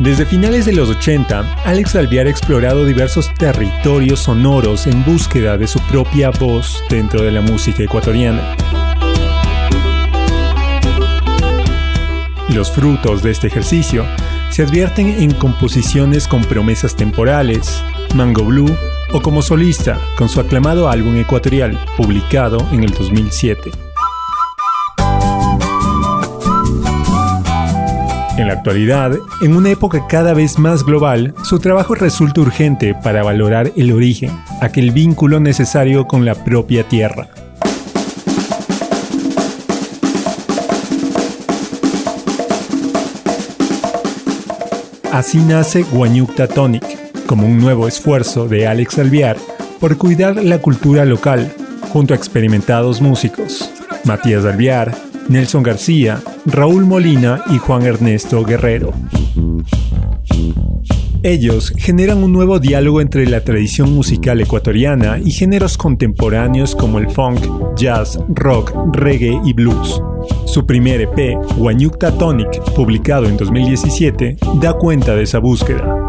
Desde finales de los 80, Alex Alviar ha explorado diversos territorios sonoros en búsqueda de su propia voz dentro de la música ecuatoriana. Los frutos de este ejercicio se advierten en composiciones con promesas temporales, Mango Blue o como solista con su aclamado álbum ecuatorial, publicado en el 2007. En la actualidad, en una época cada vez más global, su trabajo resulta urgente para valorar el origen, aquel vínculo necesario con la propia tierra. Así nace Guanyukta Tonic, como un nuevo esfuerzo de Alex Alviar por cuidar la cultura local, junto a experimentados músicos, Matías Alviar, Nelson García, Raúl Molina y Juan Ernesto Guerrero. Ellos generan un nuevo diálogo entre la tradición musical ecuatoriana y géneros contemporáneos como el funk, jazz, rock, reggae y blues. Su primer EP, Guanyukta Tonic, publicado en 2017, da cuenta de esa búsqueda.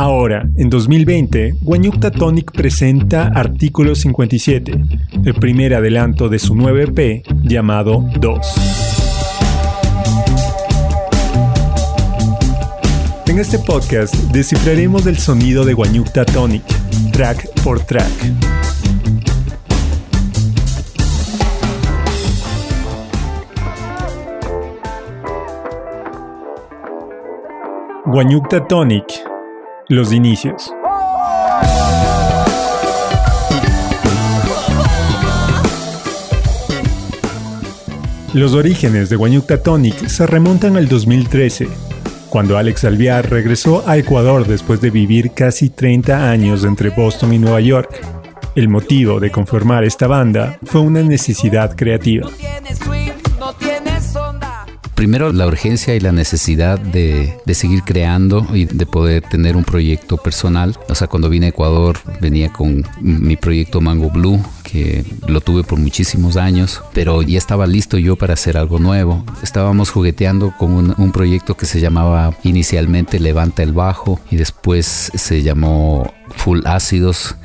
Ahora, en 2020, Guanyukta Tonic presenta Artículo 57, el primer adelanto de su nuevo EP llamado 2. En este podcast descifraremos el sonido de Guanyukta Tonic, track por track. Guanyukta Tonic, los inicios. Los orígenes de Guanyukta Tonic se remontan al 2013, cuando Alex Alviar regresó a Ecuador después de vivir casi 30 años entre Boston y Nueva York. El motivo de conformar esta banda fue una necesidad creativa primero la urgencia y la necesidad de, seguir creando y de poder tener un proyecto personal. O sea, cuando vine a Ecuador venía con mi proyecto Mango Blue, que lo tuve por muchísimos años, pero ya estaba listo yo para hacer algo nuevo. Estábamos jugueteando con un, un proyecto que se llamaba inicialmente Levanta el Bajo y después se llamó Full Ácidos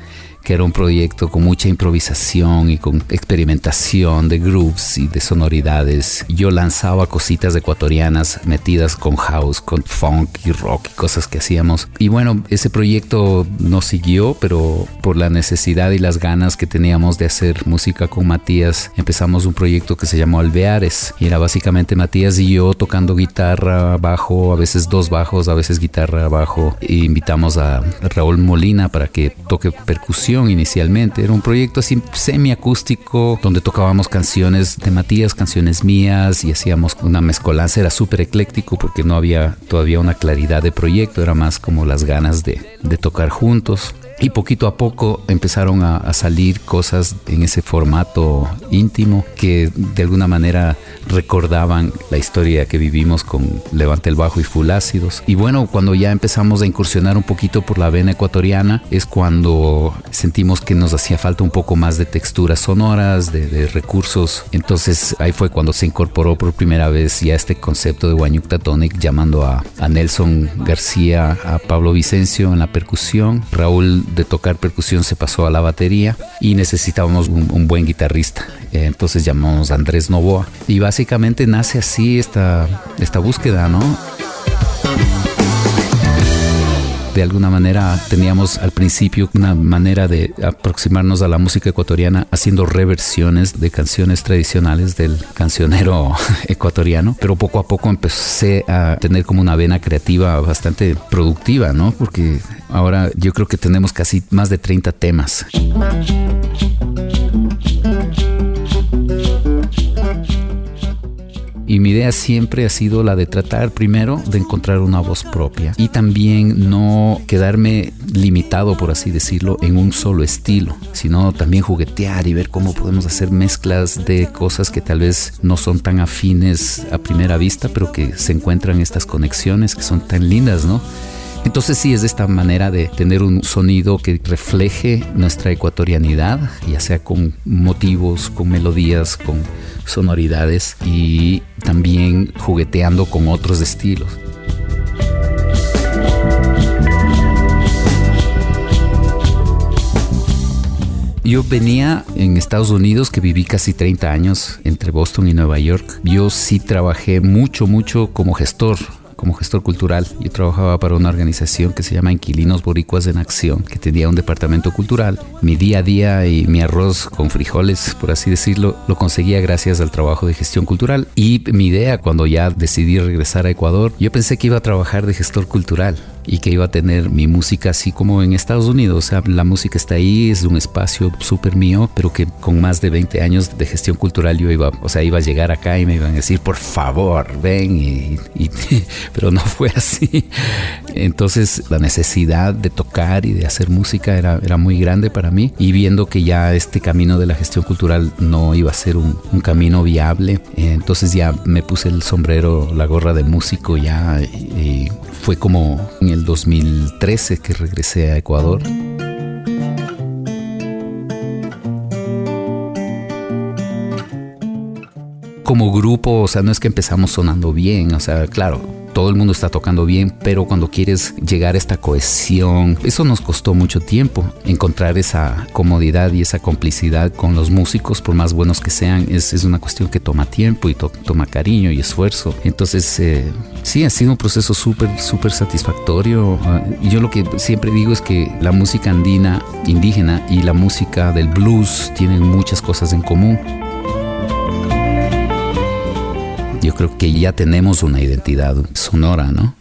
que era un proyecto con mucha improvisación y con experimentación de grooves y de sonoridades. Yo lanzaba cositas ecuatorianas metidas con house, con funk y rock y cosas que hacíamos. Y bueno, ese proyecto no siguió, pero por la necesidad y las ganas que teníamos de hacer música con Matías, empezamos un proyecto que se llamó Alveares. Y era básicamente Matías y yo tocando guitarra, bajo, a veces dos bajos, a veces guitarra, bajo. E invitamos a Raúl Molina para que toque percusión inicialmente. Era un proyecto así semiacústico donde tocábamos canciones de Matías, canciones mías y hacíamos una mezcolanza. Era súper ecléctico porque no había todavía una claridad de proyecto, era más como las ganas de, de tocar juntos. Y poquito a poco empezaron a, salir cosas en ese formato íntimo que de alguna manera recordaban la historia que vivimos con Levante el Bajo y Full Ácidos. Y bueno, cuando ya empezamos a incursionar un poquito por la vena ecuatoriana, es cuando sentimos que nos hacía falta un poco más de texturas sonoras, de, recursos. Entonces ahí fue cuando se incorporó por primera vez ya este concepto de Guanyukta Tonic, llamando a, a Nelson García, a Pablo Vicencio en la percusión, Raúl de tocar percusión se pasó a la batería y necesitábamos un, buen guitarrista. Eh, entonces llamamos a Andrés Novoa y básicamente nace así esta, esta búsqueda, ¿no? De alguna manera teníamos al principio una manera de aproximarnos a la música ecuatoriana haciendo reversiones de canciones tradicionales del cancionero ecuatoriano, pero poco a poco empecé a tener como una vena creativa bastante productiva, ¿no? Porque ahora yo creo que tenemos casi más de 30 temas. Y mi idea siempre ha sido la de tratar primero de encontrar una voz propia y también no quedarme limitado, por así decirlo, en un solo estilo, sino también juguetear y ver cómo podemos hacer mezclas de cosas que tal vez no son tan afines a primera vista, pero que se encuentran estas conexiones que son tan lindas, ¿no? Entonces sí es de esta manera de tener un sonido que refleje nuestra ecuatorianidad, ya sea con motivos, con melodías, con sonoridades y también jugueteando con otros estilos. Yo venía en Estados Unidos, que viví casi 30 años entre Boston y Nueva York. Yo sí trabajé mucho, mucho como gestor como gestor cultural. Yo trabajaba para una organización que se llama Inquilinos Boricuas en Acción, que tenía un departamento cultural. Mi día a día y mi arroz con frijoles, por así decirlo, lo conseguía gracias al trabajo de gestión cultural. Y mi idea cuando ya decidí regresar a Ecuador, yo pensé que iba a trabajar de gestor cultural y que iba a tener mi música así como en Estados Unidos. O sea, la música está ahí, es un espacio súper mío, pero que con más de 20 años de gestión cultural yo iba, o sea, iba a llegar acá y me iban a decir, por favor, ven, y, pero no fue así. Entonces la necesidad de tocar y de hacer música era, era muy grande para mí y viendo que ya este camino de la gestión cultural no iba a ser un, camino viable, entonces ya me puse el sombrero, la gorra de músico ya y fue como en el 2013 que regresé a Ecuador. Como grupo, o sea, no es que empezamos sonando bien, o sea, claro, todo el mundo está tocando bien, pero cuando quieres llegar a esta cohesión, eso nos costó mucho tiempo, encontrar esa comodidad y esa complicidad con los músicos, por más buenos que sean, es, es una cuestión que toma tiempo y toma cariño y esfuerzo. Entonces, eh, sí, ha sido un proceso súper, súper satisfactorio. Ah, yo lo que siempre digo es que la música andina, indígena y la música del blues tienen muchas cosas en común creo que ya tenemos una identidad sonora, ¿no?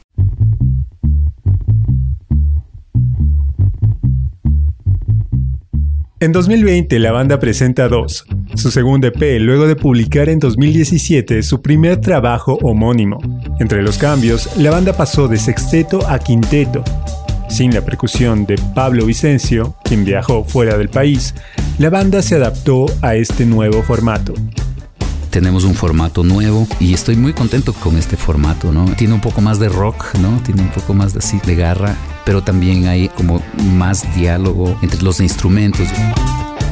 En 2020 la banda presenta Dos, su segundo EP luego de publicar en 2017 su primer trabajo homónimo. Entre los cambios, la banda pasó de sexteto a quinteto. Sin la percusión de Pablo Vicencio, quien viajó fuera del país, la banda se adaptó a este nuevo formato tenemos un formato nuevo y estoy muy contento con este formato, ¿no? Tiene un poco más de rock, ¿no? Tiene un poco más de así de garra, pero también hay como más diálogo entre los instrumentos.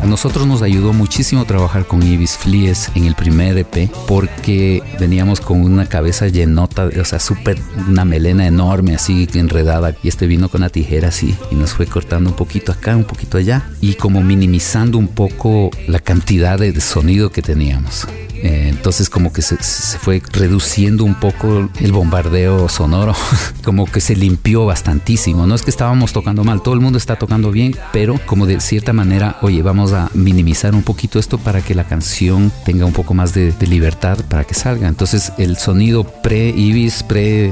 A nosotros nos ayudó muchísimo trabajar con Ibis Flies en el primer EP porque veníamos con una cabeza llenota, o sea, súper, una melena enorme así enredada y este vino con la tijera así y nos fue cortando un poquito acá, un poquito allá y como minimizando un poco la cantidad de sonido que teníamos. Eh, entonces como que se, fue reduciendo un poco el bombardeo sonoro, como que se limpió bastantísimo. No es que estábamos tocando mal, todo el mundo está tocando bien, pero como de cierta manera, oye, vamos a minimizar un poquito esto para que la canción tenga un poco más de, libertad para que salga. Entonces el sonido pre-Ibis, pre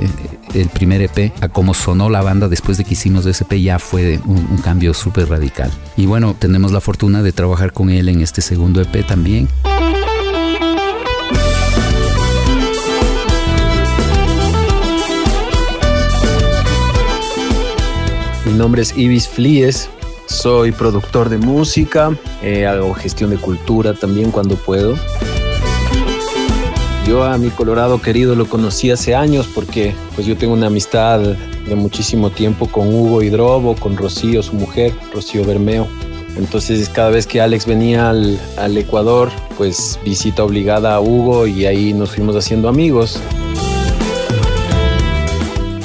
el primer EP, a como sonó la banda después de que hicimos ese EP, ya fue un, un cambio súper radical. Y bueno, tenemos la fortuna de trabajar con él en este segundo EP también. Nombre es Ibis Flies, soy productor de música, eh, hago gestión de cultura también cuando puedo. Yo a mi Colorado querido lo conocí hace años porque pues yo tengo una amistad de muchísimo tiempo con Hugo Hidrobo, con Rocío, su mujer, Rocío Bermeo. Entonces cada vez que Alex venía al, al Ecuador, pues visita obligada a Hugo y ahí nos fuimos haciendo amigos.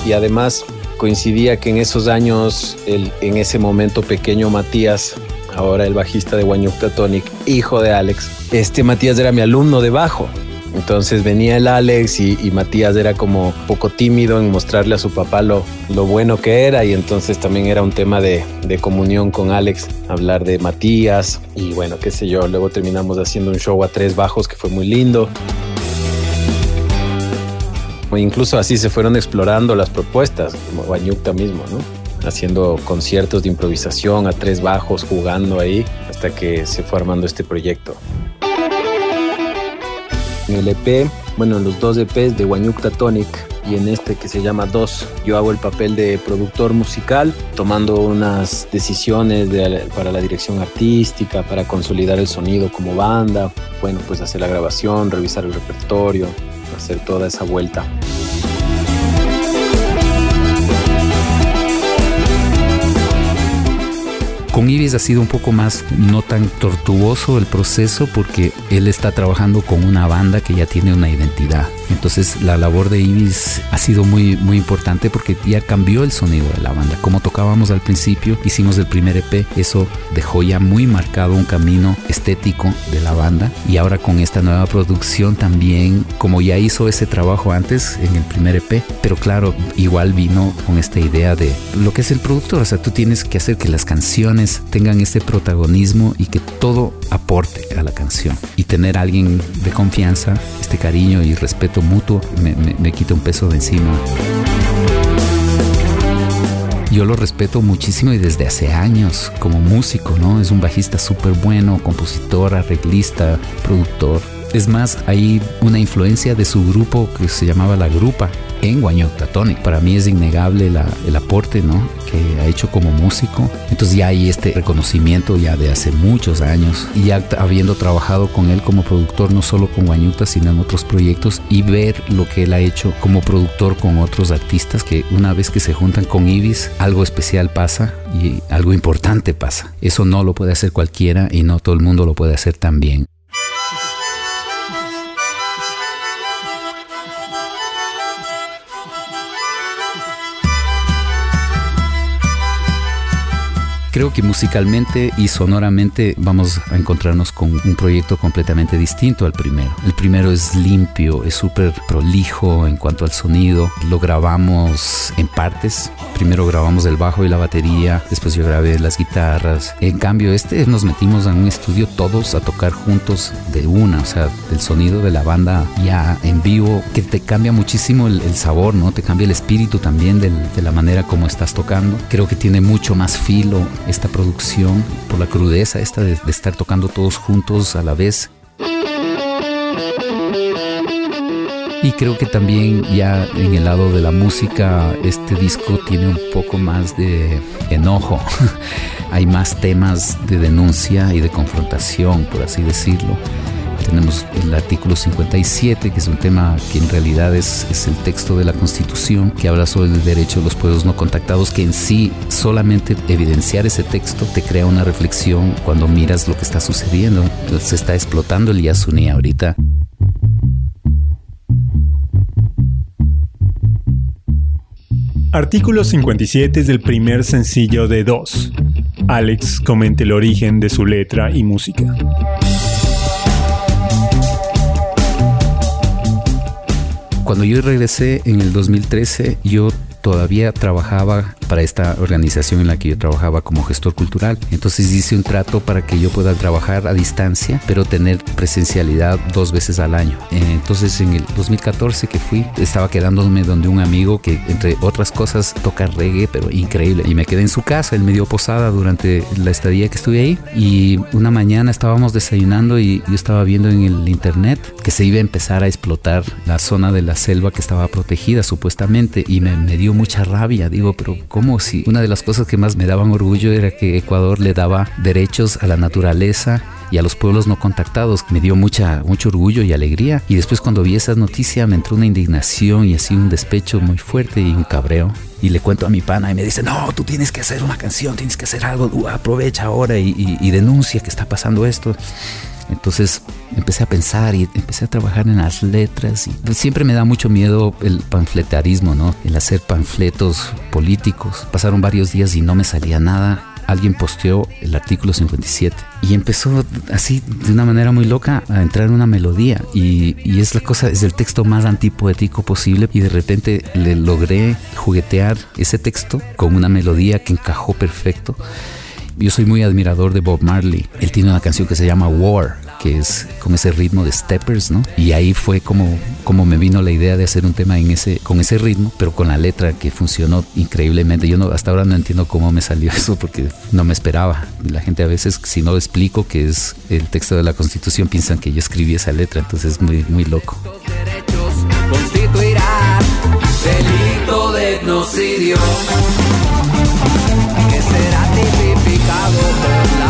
Y además coincidía que en esos años, en ese momento pequeño Matías, ahora el bajista de Wanyuk Tonic, hijo de Alex, este Matías era mi alumno de bajo. Entonces venía el Alex y, Matías era como poco tímido en mostrarle a su papá lo, lo bueno que era y entonces también era un tema de, de, comunión con Alex, hablar de Matías y bueno, qué sé yo, luego terminamos haciendo un show a tres bajos que fue muy lindo incluso así se fueron explorando las propuestas, como Banyukta mismo, ¿no? Haciendo conciertos de improvisación a tres bajos, jugando ahí, hasta que se fue armando este proyecto. En el EP bueno, en los dos EPs de Guanyukta Tonic y en este que se llama Dos, yo hago el papel de productor musical, tomando unas decisiones para la dirección artística, para consolidar el sonido como banda, bueno, pues hacer la grabación, revisar el repertorio, hacer toda esa vuelta. Con Ibis ha sido un poco más no tan tortuoso el proceso porque él está trabajando con una banda que ya tiene una identidad. Entonces la labor de Ibis ha sido muy, muy importante porque ya cambió el sonido de la banda. Como tocábamos al principio, hicimos el primer EP, eso dejó ya muy marcado un camino estético de la banda y ahora con esta nueva producción también, como ya hizo ese trabajo antes en el primer EP, pero claro, igual vino con esta idea de lo que es el productor, o sea, tú tienes que hacer que las canciones tengan este protagonismo y que todo aporte a la canción. Y tener a alguien de confianza, este cariño y respeto mutuo, me, quita un peso de encima. Yo lo respeto muchísimo y desde hace años como músico, ¿no? Es un bajista súper bueno, compositor, arreglista, productor. Es más, hay una influencia de su grupo que se llamaba La Grupa, en Guanyota Tonic. Para mí es innegable el aporte ¿no? que ha hecho como músico. Entonces ya hay este reconocimiento ya de hace muchos años y ya habiendo trabajado con él como productor no solo con Guanyuta sino en otros proyectos y ver lo que él ha hecho como productor con otros artistas que una vez que se juntan con Ibis algo especial pasa y algo importante pasa. Eso no lo puede hacer cualquiera y no todo el mundo lo puede hacer también. Creo que musicalmente y sonoramente vamos a encontrarnos con un proyecto completamente distinto al primero. El primero es limpio, es súper prolijo en cuanto al sonido. Lo grabamos en partes. Primero grabamos el bajo y la batería, después yo grabé las guitarras. En cambio, este nos metimos en un estudio todos a tocar juntos de una, o sea, el sonido de la banda ya en vivo, que te cambia muchísimo el, sabor, ¿no? Te cambia el espíritu también de la manera como estás tocando. Creo que tiene mucho más filo esta producción, por la crudeza esta de, estar tocando todos juntos a la vez. Y creo que también ya en el lado de la música, este disco tiene un poco más de enojo. Hay más temas de denuncia y de confrontación, por así decirlo. Tenemos el artículo 57, que es un tema que en realidad es, es, el texto de la Constitución, que habla sobre el derecho de los pueblos no contactados, que en sí solamente evidenciar ese texto te crea una reflexión cuando miras lo que está sucediendo. Se está explotando el Yasuní ahorita. Artículo 57 es el primer sencillo de dos. Alex comenta el origen de su letra y música. Cuando yo regresé en el 2013, yo todavía trabajaba para esta organización en la que yo trabajaba como gestor cultural. Entonces hice un trato para que yo pueda trabajar a distancia, pero tener presencialidad dos veces al año. Entonces en el 2014 que fui, estaba quedándome donde un amigo que entre otras cosas toca reggae, pero increíble. Y me quedé en su casa, él me dio posada durante la estadía que estuve ahí. Y una mañana estábamos desayunando y yo estaba viendo en el internet que se iba a empezar a explotar la zona de la selva que estaba protegida supuestamente y me, me dio mucha rabia. Digo, pero ¿cómo? como si una de las cosas que más me daban orgullo era que Ecuador le daba derechos a la naturaleza y a los pueblos no contactados. Me dio mucha, mucho orgullo y alegría. Y después cuando vi esa noticia me entró una indignación y así un despecho muy fuerte y un cabreo. Y le cuento a mi pana y me dice, no, tú tienes que hacer una canción, tienes que hacer algo, aprovecha ahora y denuncia que está pasando esto. Entonces empecé a pensar y empecé a trabajar en las letras. Y siempre me da mucho miedo el panfletarismo, ¿no? El hacer panfletos políticos. Pasaron varios días y no me salía nada. Alguien posteó el artículo 57 y empezó así de una manera muy loca a entrar en una melodía y, y es la cosa, es el texto más antipoético posible y de repente le logré juguetear ese texto con una melodía que encajó perfecto yo soy muy admirador de Bob Marley. Él tiene una canción que se llama War, que es con ese ritmo de steppers, ¿no? Y ahí fue como, como me vino la idea de hacer un tema en ese, con ese ritmo, pero con la letra que funcionó increíblemente. Yo no, hasta ahora no entiendo cómo me salió eso porque no me esperaba. La gente a veces, si no explico que es el texto de la Constitución, piensan que yo escribí esa letra, entonces es muy, muy loco. delito de etnocidio que será tipificado por la.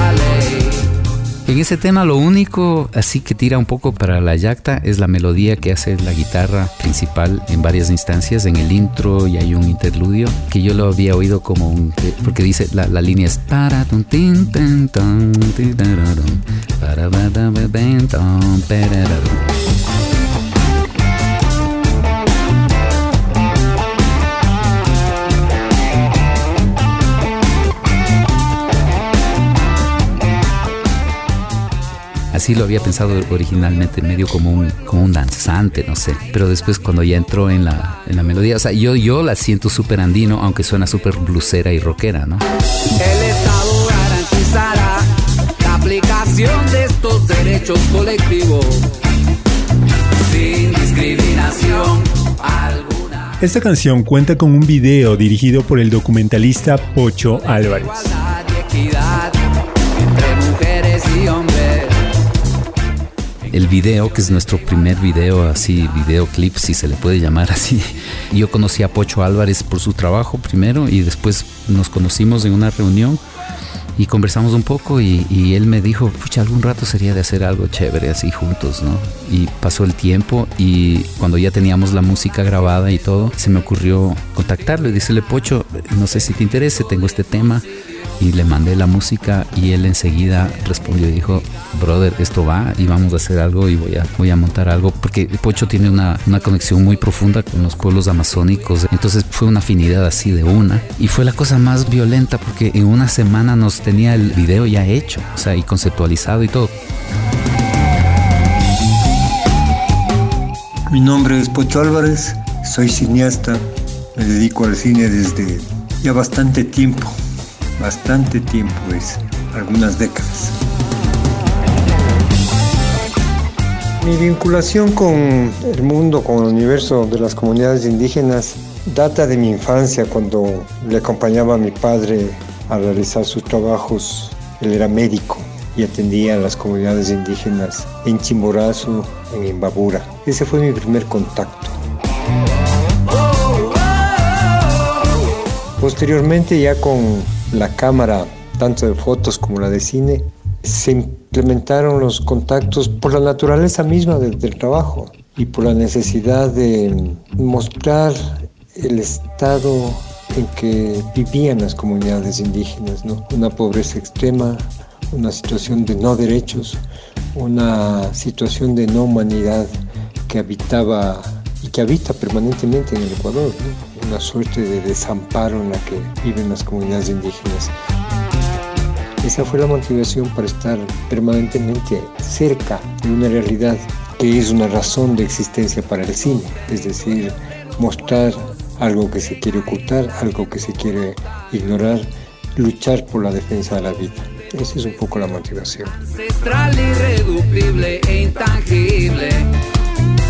En ese tema lo único así que tira un poco para la yacta es la melodía que hace la guitarra principal en varias instancias. En el intro y hay un interludio que yo lo había oído como un... porque dice la, la línea es... Así lo había pensado originalmente, medio como un, como un danzante, no sé. Pero después cuando ya entró en la, en la melodía, o sea, yo, yo la siento súper andino, aunque suena súper blusera y rockera, ¿no? El Estado garantizará la aplicación de estos derechos colectivos sin discriminación alguna. Esta canción cuenta con un video dirigido por el documentalista Pocho Álvarez. Video, que es nuestro primer video, así, videoclip, si se le puede llamar así. Yo conocí a Pocho Álvarez por su trabajo primero y después nos conocimos en una reunión y conversamos un poco y, él me dijo, pucha, algún rato sería de hacer algo chévere así juntos, ¿no? Y pasó el tiempo y cuando ya teníamos la música grabada y todo, se me ocurrió contactarlo y decirle, Pocho, no sé si te interese, tengo este tema y le mandé la música y él enseguida respondió y dijo, brother, esto va y vamos a hacer algo y voy a, voy a montar algo, porque Pocho tiene una, una conexión muy profunda con los pueblos amazónicos, entonces fue una afinidad así de una y fue la cosa más violenta porque en una semana nos tenía el video ya hecho, o sea, y conceptualizado y todo. Mi nombre es Pocho Álvarez, soy cineasta, me dedico al cine desde ya bastante tiempo bastante tiempo, es algunas décadas. Mi vinculación con el mundo, con el universo de las comunidades indígenas data de mi infancia cuando le acompañaba a mi padre a realizar sus trabajos. Él era médico y atendía a las comunidades indígenas en Chimborazo, en Imbabura. Ese fue mi primer contacto. Posteriormente ya con la cámara, tanto de fotos como la de cine, se implementaron los contactos por la naturaleza misma del, trabajo y por la necesidad de mostrar el estado en que vivían las comunidades indígenas, una pobreza extrema, una situación de no derechos, una situación de no humanidad que habitaba y que habita permanentemente en el Ecuador. Una suerte de desamparo en la que viven las comunidades indígenas. Esa fue la motivación para estar permanentemente cerca de una realidad que es una razón de existencia para el cine, es decir, mostrar algo que se quiere ocultar, algo que se quiere ignorar, luchar por la defensa de la vida. Esa es un poco la motivación.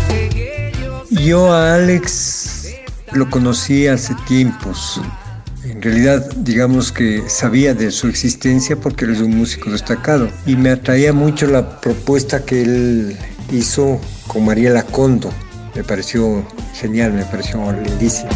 E. Yo a Alex lo conocí hace tiempos. En realidad, digamos que sabía de su existencia porque él es un músico destacado. Y me atraía mucho la propuesta que él hizo con María Lacondo. Me pareció genial, me pareció lindísimo.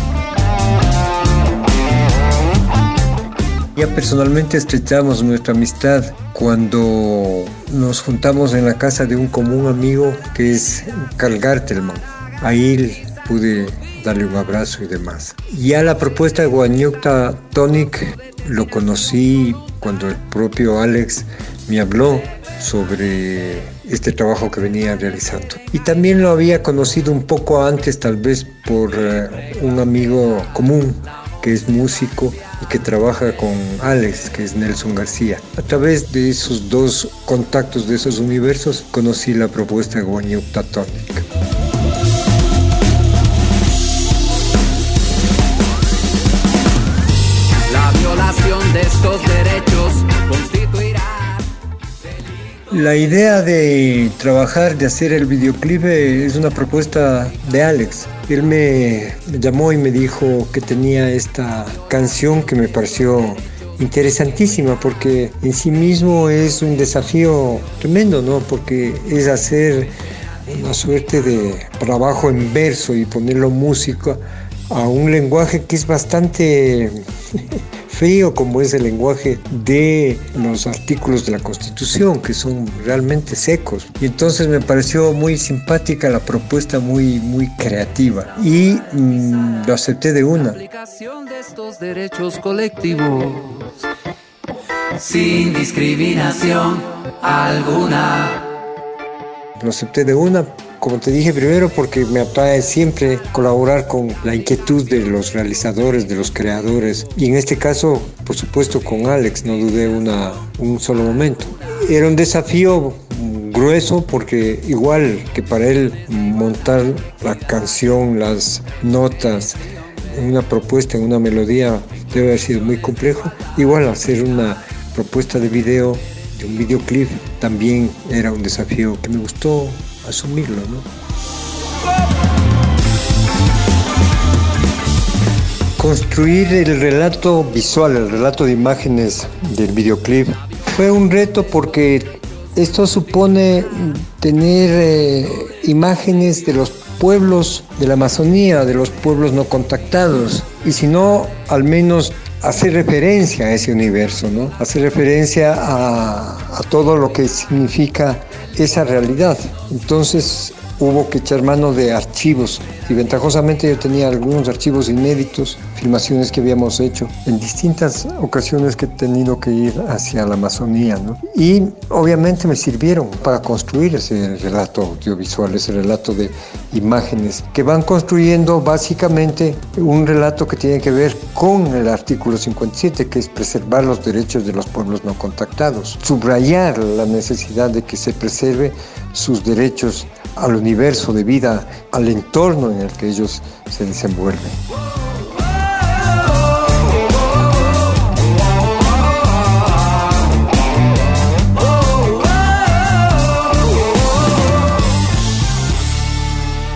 Ya personalmente estrechamos nuestra amistad cuando nos juntamos en la casa de un común amigo que es Carl Gartelman. Ahí pude darle un abrazo y demás. Ya la propuesta de Guanyukta Tonic lo conocí cuando el propio Alex me habló sobre este trabajo que venía realizando. Y también lo había conocido un poco antes, tal vez por uh, un amigo común que es músico y que trabaja con Alex, que es Nelson García. A través de esos dos contactos de esos universos conocí la propuesta de Guanyukta Tonic. La idea de trabajar, de hacer el videoclip es una propuesta de Alex. Él me llamó y me dijo que tenía esta canción que me pareció interesantísima porque en sí mismo es un desafío tremendo, ¿no? Porque es hacer una suerte de trabajo en verso y ponerlo música a un lenguaje que es bastante frío como es el lenguaje de los artículos de la Constitución, que son realmente secos. Y entonces me pareció muy simpática la propuesta, muy, muy creativa. Y mm, lo acepté de una. Aplicación de estos derechos colectivos sin discriminación alguna. Lo acepté de una como te dije primero, porque me atrae siempre colaborar con la inquietud de los realizadores, de los creadores. Y en este caso, por supuesto, con Alex, no dudé una, un solo momento. Era un desafío grueso porque igual que para él montar la canción, las notas, una propuesta, una melodía, debe haber sido muy complejo. Igual hacer una propuesta de video, de un videoclip, también era un desafío que me gustó asumirlo, ¿no? Construir el relato visual, el relato de imágenes del videoclip fue un reto porque esto supone tener eh, imágenes de los pueblos de la Amazonía, de los pueblos no contactados, y si no, al menos hacer referencia a ese universo, ¿no? Hacer referencia a, a todo lo que significa esa realidad. Entonces hubo que echar mano de archivos y ventajosamente yo tenía algunos archivos inéditos, filmaciones que habíamos hecho en distintas ocasiones que he tenido que ir hacia la Amazonía. Y obviamente me sirvieron para construir ese relato audiovisual, ese relato de imágenes que van construyendo básicamente un relato que tiene que ver con el artículo 57, que es preservar los derechos de los pueblos no contactados, subrayar la necesidad de que se preserve sus derechos al universo de vida, al entorno en el que ellos se desenvuelven.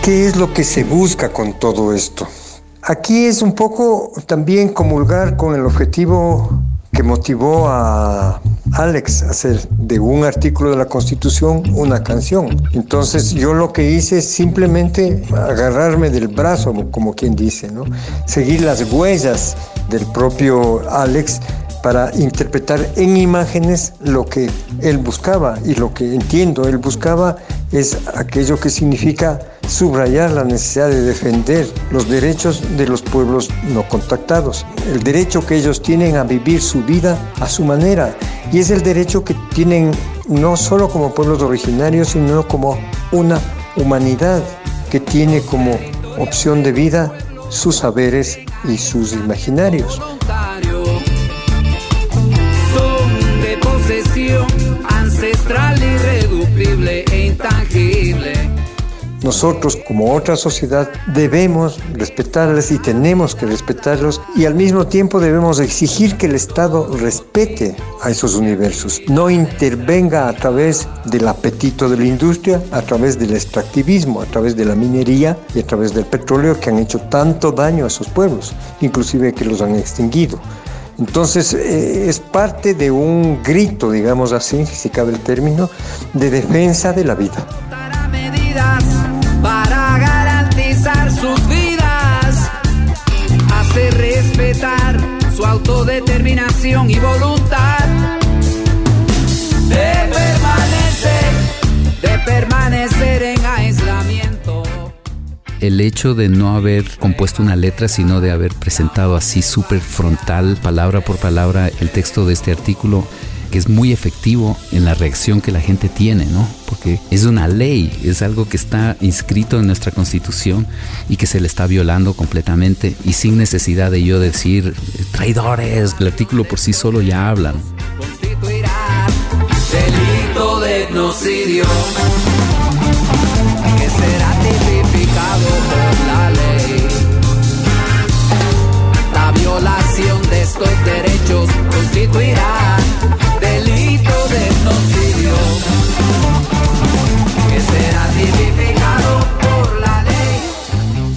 ¿Qué es lo que se busca con todo esto? Aquí es un poco también comulgar con el objetivo que motivó a Alex hacer de un artículo de la Constitución una canción. Entonces yo lo que hice es simplemente agarrarme del brazo, como quien dice, ¿no? seguir las huellas del propio Alex para interpretar en imágenes lo que él buscaba y lo que entiendo él buscaba es aquello que significa subrayar la necesidad de defender los derechos de los pueblos no contactados, el derecho que ellos tienen a vivir su vida a su manera y es el derecho que tienen no solo como pueblos originarios, sino como una humanidad que tiene como opción de vida sus saberes y sus imaginarios. Nosotros como otra sociedad debemos respetarles y tenemos que respetarlos y al mismo tiempo debemos exigir que el Estado respete a esos universos, no intervenga a través del apetito de la industria, a través del extractivismo, a través de la minería y a través del petróleo que han hecho tanto daño a esos pueblos, inclusive que los han extinguido. Entonces eh, es parte de un grito, digamos así, si cabe el término, de defensa de la vida su autodeterminación y voluntad de permanecer, de permanecer en aislamiento. El hecho de no haber compuesto una letra, sino de haber presentado así súper frontal, palabra por palabra, el texto de este artículo, es muy efectivo en la reacción que la gente tiene, ¿no? Porque es una ley, es algo que está inscrito en nuestra constitución y que se le está violando completamente y sin necesidad de yo decir traidores, el artículo por sí solo ya habla. delito de genocidio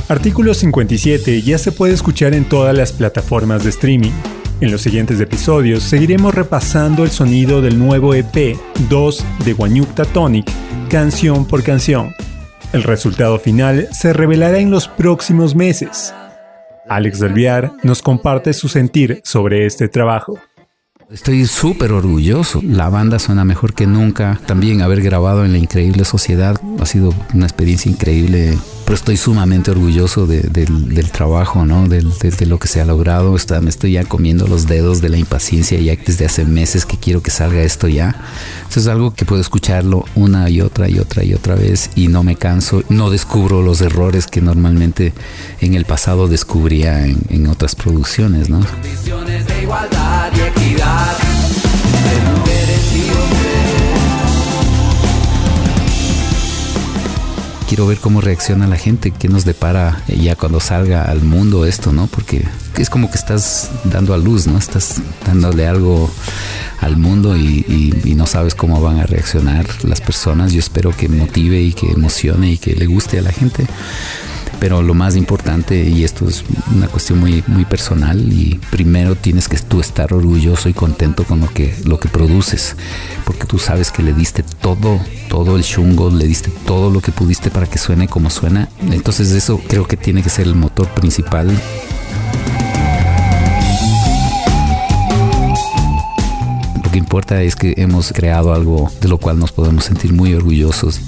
Artículo 57 ya se puede escuchar en todas las plataformas de streaming. En los siguientes episodios seguiremos repasando el sonido del nuevo EP 2 de Guanyukta Tonic, canción por canción. El resultado final se revelará en los próximos meses. Alex Alviar nos comparte su sentir sobre este trabajo. Estoy súper orgulloso. La banda suena mejor que nunca. También haber grabado en La Increíble Sociedad ha sido una experiencia increíble. Pero estoy sumamente orgulloso del, trabajo, ¿no? De, lo que se ha logrado. Está, me estoy ya comiendo los dedos de la impaciencia ya desde hace meses que quiero que salga esto ya. Eso es algo que puedo escucharlo una y otra y otra y otra vez y no me canso. No descubro los errores que normalmente en el pasado descubría en, en otras producciones, ¿no? de igualdad y equidad Quiero ver cómo reacciona la gente, qué nos depara ya cuando salga al mundo esto, ¿no? Porque es como que estás dando a luz, ¿no? Estás dándole algo al mundo y, y, no sabes cómo van a reaccionar las personas. Yo espero que motive y que emocione y que le guste a la gente pero lo más importante, y esto es una cuestión muy, muy personal, y primero tienes que tú estar orgulloso y contento con lo que, lo que produces, porque tú sabes que le diste todo, todo el chungo, le diste todo lo que pudiste para que suene como suena. Entonces eso creo que tiene que ser el motor principal. Lo que importa es que hemos creado algo de lo cual nos podemos sentir muy orgullosos.